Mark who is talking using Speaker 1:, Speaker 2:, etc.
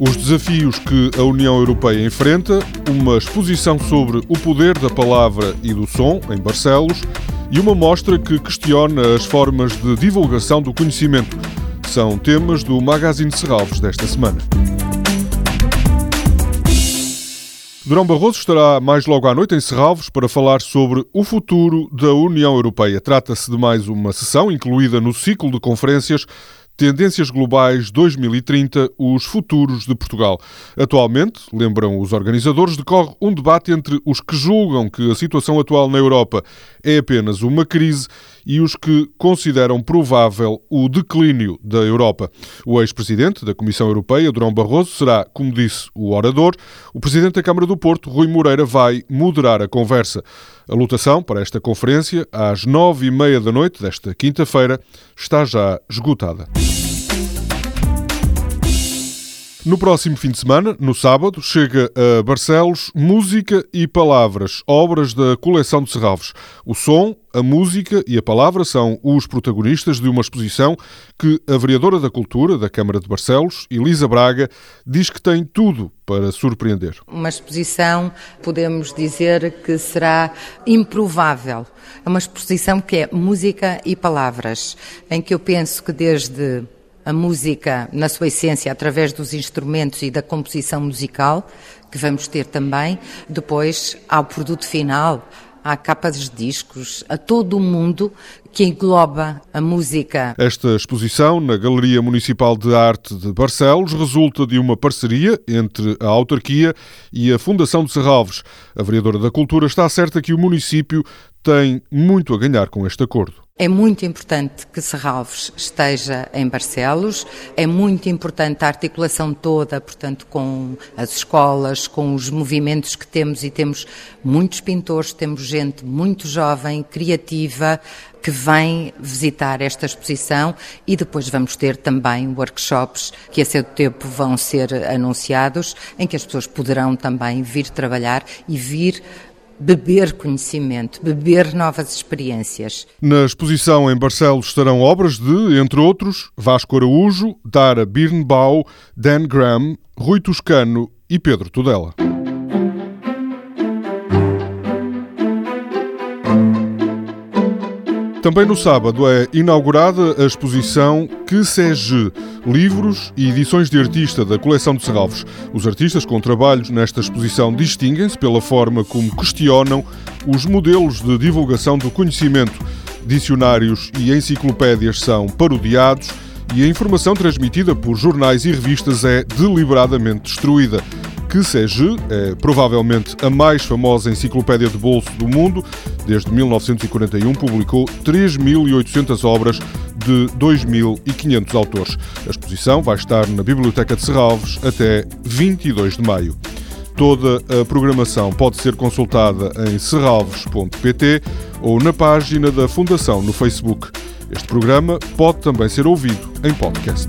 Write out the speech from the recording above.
Speaker 1: Desafios que a União Europeia enfrenta, uma exposição sobre o poder da palavra e do som em Barcelos e uma mostra que questiona as formas de divulgação do conhecimento. São temas do Magazine Serralves desta semana. Durão Barroso estará mais logo à noite em Serralves para falar sobre o futuro da União Europeia. Trata-se de mais uma sessão incluída no ciclo de conferências Tendências Globais 2030, os futuros de Portugal. Atualmente, lembram os organizadores, decorre um debate entre os que julgam que a situação atual na Europa é apenas uma crise e os que consideram provável o declínio da Europa. O ex-presidente da Comissão Europeia, Durão Barroso, será, como disse o orador. O presidente da Câmara do Porto, Rui Moreira, vai moderar a conversa. A lotação para esta conferência, às nove e meia da noite desta quinta-feira, está já esgotada. No próximo fim de semana, no sábado, chega a Barcelos Música e Palavras, obras da coleção de Serralves. O som, a música e a palavra são os protagonistas de uma exposição que a vereadora da Cultura da Câmara de Barcelos, Elisa Braga, diz que tem tudo para surpreender.
Speaker 2: Uma exposição, podemos dizer que será improvável. É uma exposição que é música e palavras, em que eu penso que desde a música na sua essência através dos instrumentos e da composição musical, que vamos ter também. Depois, ao produto final, há capas de discos, a todo o mundo que engloba a música.
Speaker 1: Esta exposição na Galeria Municipal de Arte de Barcelos resulta de uma parceria entre a autarquia e a Fundação de Serralves. A vereadora da Cultura está certa que o município tem muito a ganhar com este acordo.
Speaker 2: É muito importante que Serralves esteja em Barcelos, é muito importante a articulação toda, portanto, com as escolas, com os movimentos que temos e temos muitos pintores, temos gente muito jovem, criativa, que vem visitar esta exposição. E depois vamos ter também workshops que a seu tempo vão ser anunciados, em que as pessoas poderão também vir trabalhar e vir beber conhecimento, beber novas experiências.
Speaker 1: Na exposição em Barcelos estarão obras de, entre outros, Vasco Araújo, Dara Birnbaum, Dan Graham, Rui Toscano e Pedro Tudela. Também no sábado é inaugurada a exposição Que Sege, livros e edições de artista da coleção de Serralves. Os artistas com trabalhos nesta exposição distinguem-se pela forma como questionam os modelos de divulgação do conhecimento. Dicionários e enciclopédias são parodiados e a informação transmitida por jornais e revistas é deliberadamente destruída que SEGE é provavelmente a mais famosa enciclopédia de bolso do mundo. Desde 1941 publicou 3.800 obras de 2.500 autores. A exposição vai estar na Biblioteca de Serralves até 22 de maio. Toda a programação pode ser consultada em serralves.pt ou na página da Fundação no Facebook. Este programa pode também ser ouvido em podcast.